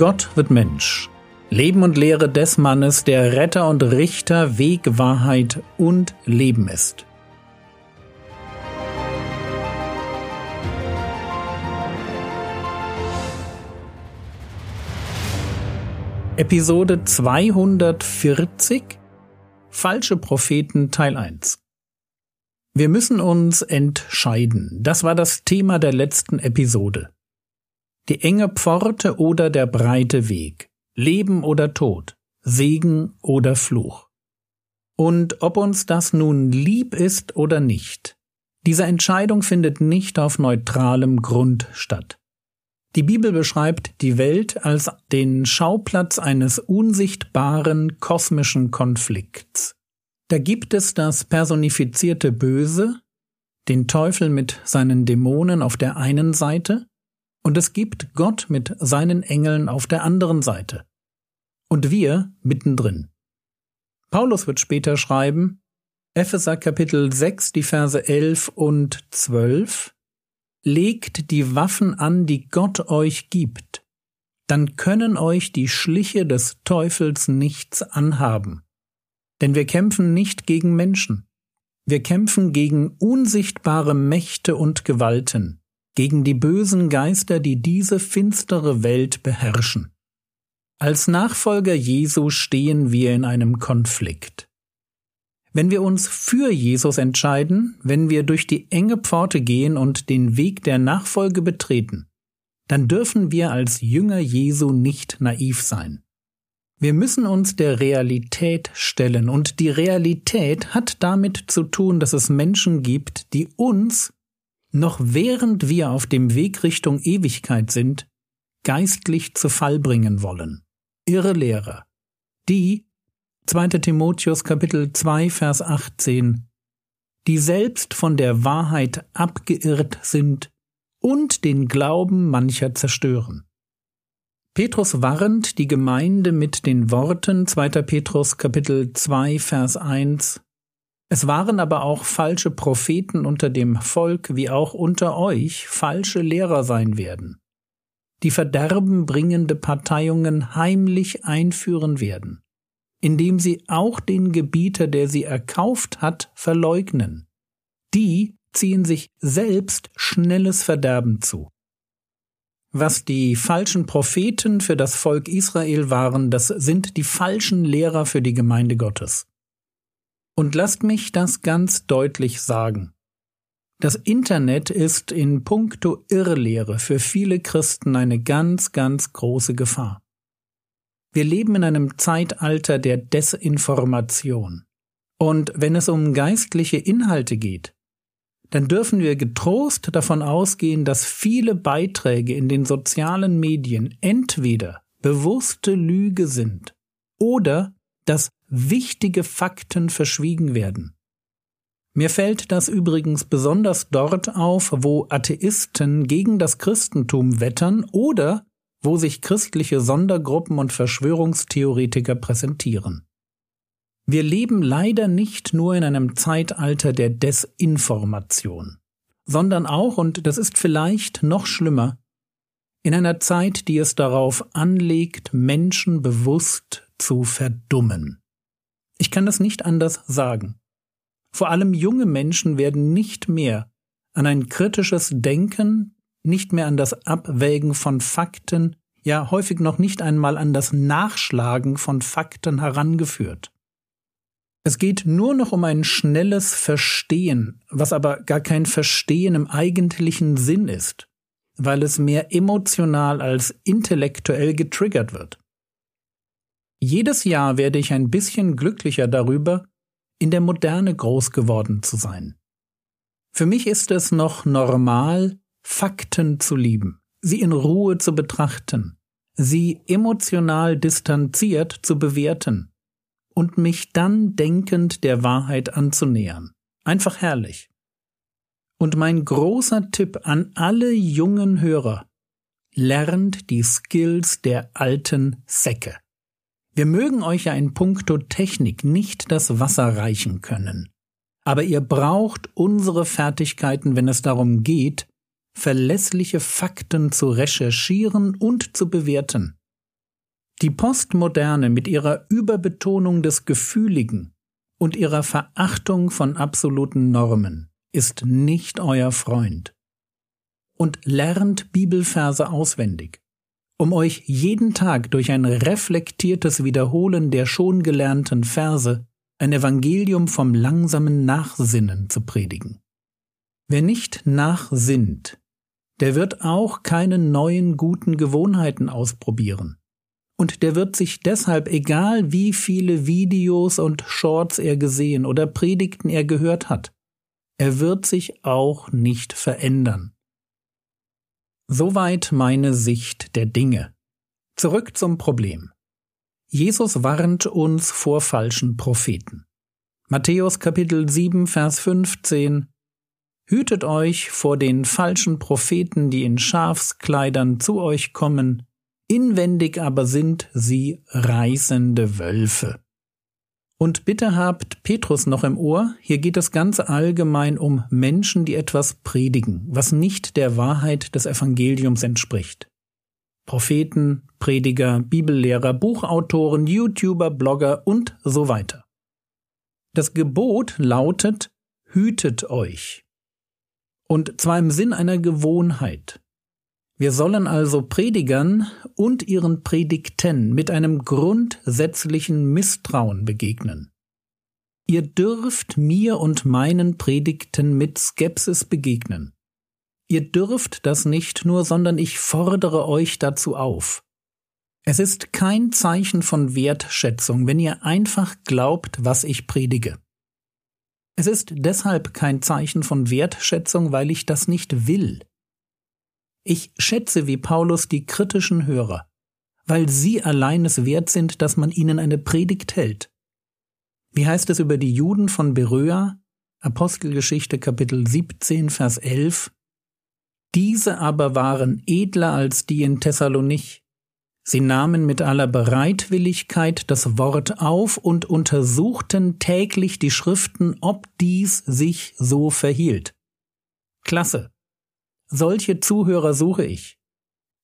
Gott wird Mensch. Leben und Lehre des Mannes, der Retter und Richter, Weg, Wahrheit und Leben ist. Episode 240 Falsche Propheten Teil 1 Wir müssen uns entscheiden. Das war das Thema der letzten Episode. Die enge Pforte oder der breite Weg. Leben oder Tod. Segen oder Fluch. Und ob uns das nun lieb ist oder nicht, diese Entscheidung findet nicht auf neutralem Grund statt. Die Bibel beschreibt die Welt als den Schauplatz eines unsichtbaren kosmischen Konflikts. Da gibt es das personifizierte Böse, den Teufel mit seinen Dämonen auf der einen Seite, und es gibt Gott mit seinen Engeln auf der anderen Seite. Und wir mittendrin. Paulus wird später schreiben, Epheser Kapitel 6, die Verse 11 und 12, legt die Waffen an, die Gott euch gibt, dann können euch die Schliche des Teufels nichts anhaben. Denn wir kämpfen nicht gegen Menschen, wir kämpfen gegen unsichtbare Mächte und Gewalten, gegen die bösen Geister, die diese finstere Welt beherrschen. Als Nachfolger Jesu stehen wir in einem Konflikt. Wenn wir uns für Jesus entscheiden, wenn wir durch die enge Pforte gehen und den Weg der Nachfolge betreten, dann dürfen wir als Jünger Jesu nicht naiv sein. Wir müssen uns der Realität stellen, und die Realität hat damit zu tun, dass es Menschen gibt, die uns, noch während wir auf dem Weg Richtung Ewigkeit sind, geistlich zu Fall bringen wollen. Irre Lehrer, die, 2. Timotheus Kapitel 2 Vers 18, die selbst von der Wahrheit abgeirrt sind und den Glauben mancher zerstören. Petrus warnt die Gemeinde mit den Worten 2. Petrus Kapitel 2 Vers 1 Es waren aber auch falsche Propheten unter dem Volk wie auch unter euch falsche Lehrer sein werden, die verderbenbringende Parteiungen heimlich einführen werden indem sie auch den Gebieter, der sie erkauft hat, verleugnen. Die ziehen sich selbst schnelles Verderben zu. Was die falschen Propheten für das Volk Israel waren, das sind die falschen Lehrer für die Gemeinde Gottes. Und lasst mich das ganz deutlich sagen. Das Internet ist in puncto Irrlehre für viele Christen eine ganz, ganz große Gefahr. Wir leben in einem Zeitalter der Desinformation. Und wenn es um geistliche Inhalte geht, dann dürfen wir getrost davon ausgehen, dass viele Beiträge in den sozialen Medien entweder bewusste Lüge sind oder dass wichtige Fakten verschwiegen werden. Mir fällt das übrigens besonders dort auf, wo Atheisten gegen das Christentum wettern oder wo sich christliche Sondergruppen und Verschwörungstheoretiker präsentieren. Wir leben leider nicht nur in einem Zeitalter der Desinformation, sondern auch, und das ist vielleicht noch schlimmer, in einer Zeit, die es darauf anlegt, Menschen bewusst zu verdummen. Ich kann das nicht anders sagen. Vor allem junge Menschen werden nicht mehr an ein kritisches Denken, nicht mehr an das Abwägen von Fakten, ja häufig noch nicht einmal an das Nachschlagen von Fakten herangeführt. Es geht nur noch um ein schnelles Verstehen, was aber gar kein Verstehen im eigentlichen Sinn ist, weil es mehr emotional als intellektuell getriggert wird. Jedes Jahr werde ich ein bisschen glücklicher darüber, in der Moderne groß geworden zu sein. Für mich ist es noch normal, Fakten zu lieben, sie in Ruhe zu betrachten, sie emotional distanziert zu bewerten und mich dann denkend der Wahrheit anzunähern. Einfach herrlich. Und mein großer Tipp an alle jungen Hörer, lernt die Skills der alten Säcke. Wir mögen euch ja in puncto Technik nicht das Wasser reichen können. Aber ihr braucht unsere Fertigkeiten, wenn es darum geht, verlässliche Fakten zu recherchieren und zu bewerten. Die Postmoderne mit ihrer Überbetonung des Gefühligen und ihrer Verachtung von absoluten Normen ist nicht euer Freund. Und lernt Bibelverse auswendig, um euch jeden Tag durch ein reflektiertes Wiederholen der schon gelernten Verse ein Evangelium vom langsamen Nachsinnen zu predigen. Wer nicht nachsinnt, der wird auch keine neuen guten Gewohnheiten ausprobieren und der wird sich deshalb, egal wie viele Videos und Shorts er gesehen oder Predigten er gehört hat, er wird sich auch nicht verändern. Soweit meine Sicht der Dinge. Zurück zum Problem. Jesus warnt uns vor falschen Propheten. Matthäus Kapitel 7, Vers 15 Hütet euch vor den falschen Propheten, die in Schafskleidern zu euch kommen, inwendig aber sind sie reißende Wölfe. Und bitte habt Petrus noch im Ohr, hier geht es ganz allgemein um Menschen, die etwas predigen, was nicht der Wahrheit des Evangeliums entspricht. Propheten, Prediger, Bibellehrer, Buchautoren, YouTuber, Blogger und so weiter. Das Gebot lautet, hütet euch. Und zwar im Sinn einer Gewohnheit. Wir sollen also Predigern und ihren Predigten mit einem grundsätzlichen Misstrauen begegnen. Ihr dürft mir und meinen Predigten mit Skepsis begegnen. Ihr dürft das nicht nur, sondern ich fordere euch dazu auf. Es ist kein Zeichen von Wertschätzung, wenn ihr einfach glaubt, was ich predige. Es ist deshalb kein Zeichen von Wertschätzung, weil ich das nicht will. Ich schätze wie Paulus die kritischen Hörer, weil sie allein es wert sind, dass man ihnen eine Predigt hält. Wie heißt es über die Juden von Beröa? Apostelgeschichte Kapitel 17, Vers 11. Diese aber waren edler als die in Thessalonich. Sie nahmen mit aller Bereitwilligkeit das Wort auf und untersuchten täglich die Schriften, ob dies sich so verhielt. Klasse. Solche Zuhörer suche ich.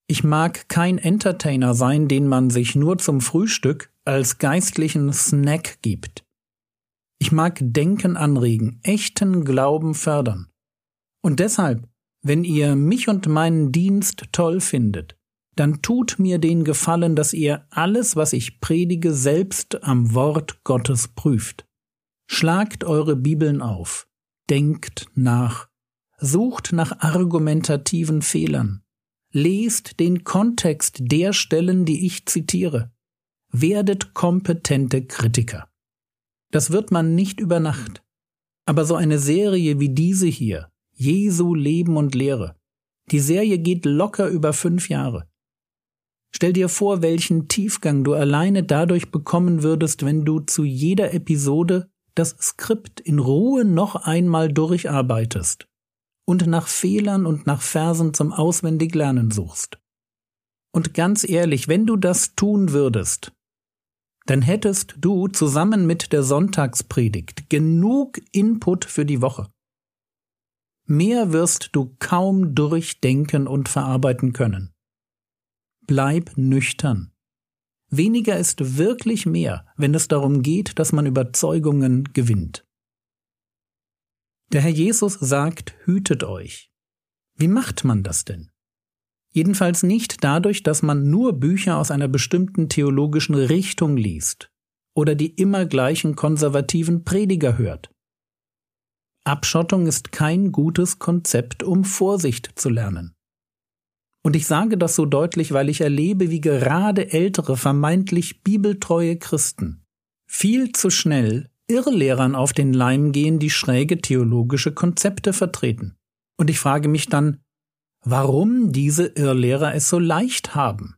Ich mag kein Entertainer sein, den man sich nur zum Frühstück als geistlichen Snack gibt. Ich mag Denken anregen, echten Glauben fördern. Und deshalb, wenn ihr mich und meinen Dienst toll findet, dann tut mir den Gefallen, dass ihr alles, was ich predige, selbst am Wort Gottes prüft. Schlagt eure Bibeln auf, denkt nach, Sucht nach argumentativen Fehlern. Lest den Kontext der Stellen, die ich zitiere. Werdet kompetente Kritiker. Das wird man nicht über Nacht. Aber so eine Serie wie diese hier, Jesu Leben und Lehre, die Serie geht locker über fünf Jahre. Stell dir vor, welchen Tiefgang du alleine dadurch bekommen würdest, wenn du zu jeder Episode das Skript in Ruhe noch einmal durcharbeitest und nach Fehlern und nach Versen zum Auswendiglernen suchst. Und ganz ehrlich, wenn du das tun würdest, dann hättest du zusammen mit der Sonntagspredigt genug Input für die Woche. Mehr wirst du kaum durchdenken und verarbeiten können. Bleib nüchtern. Weniger ist wirklich mehr, wenn es darum geht, dass man Überzeugungen gewinnt. Der Herr Jesus sagt, hütet euch. Wie macht man das denn? Jedenfalls nicht dadurch, dass man nur Bücher aus einer bestimmten theologischen Richtung liest oder die immer gleichen konservativen Prediger hört. Abschottung ist kein gutes Konzept, um Vorsicht zu lernen. Und ich sage das so deutlich, weil ich erlebe, wie gerade ältere, vermeintlich bibeltreue Christen viel zu schnell Irrlehrern auf den Leim gehen, die schräge theologische Konzepte vertreten. Und ich frage mich dann, warum diese Irrlehrer es so leicht haben.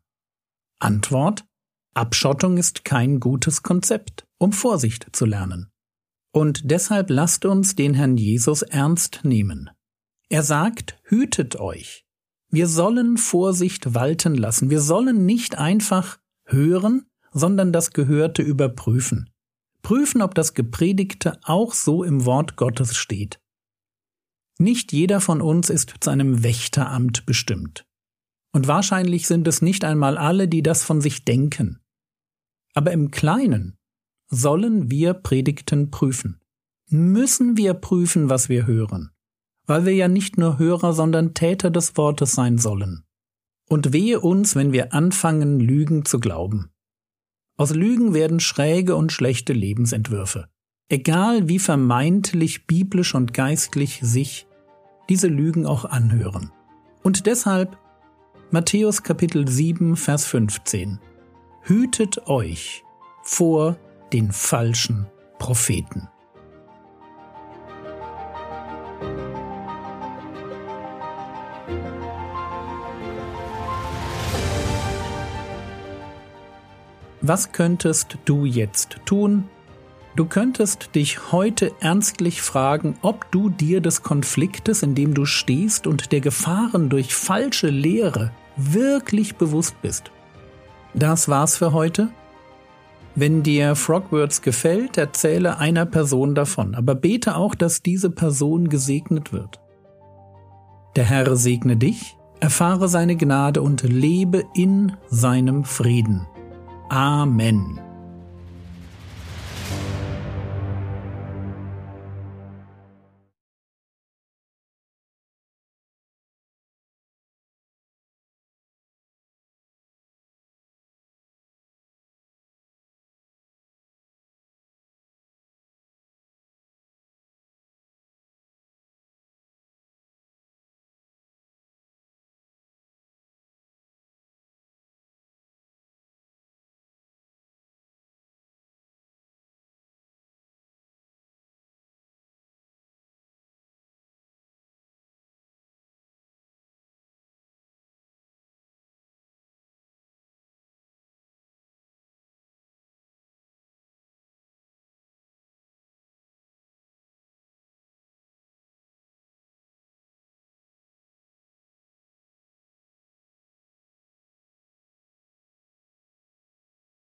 Antwort Abschottung ist kein gutes Konzept, um Vorsicht zu lernen. Und deshalb lasst uns den Herrn Jesus ernst nehmen. Er sagt, hütet euch. Wir sollen Vorsicht walten lassen. Wir sollen nicht einfach hören, sondern das Gehörte überprüfen prüfen, ob das Gepredigte auch so im Wort Gottes steht. Nicht jeder von uns ist zu einem Wächteramt bestimmt. Und wahrscheinlich sind es nicht einmal alle, die das von sich denken. Aber im Kleinen sollen wir Predigten prüfen. Müssen wir prüfen, was wir hören, weil wir ja nicht nur Hörer, sondern Täter des Wortes sein sollen. Und wehe uns, wenn wir anfangen, Lügen zu glauben. Aus Lügen werden schräge und schlechte Lebensentwürfe. Egal wie vermeintlich biblisch und geistlich sich diese Lügen auch anhören. Und deshalb Matthäus Kapitel 7, Vers 15. Hütet euch vor den falschen Propheten. Was könntest du jetzt tun? Du könntest dich heute ernstlich fragen, ob du dir des Konfliktes, in dem du stehst und der Gefahren durch falsche Lehre wirklich bewusst bist. Das war's für heute. Wenn dir Frogwords gefällt, erzähle einer Person davon, aber bete auch, dass diese Person gesegnet wird. Der Herr segne dich, erfahre seine Gnade und lebe in seinem Frieden. Amen.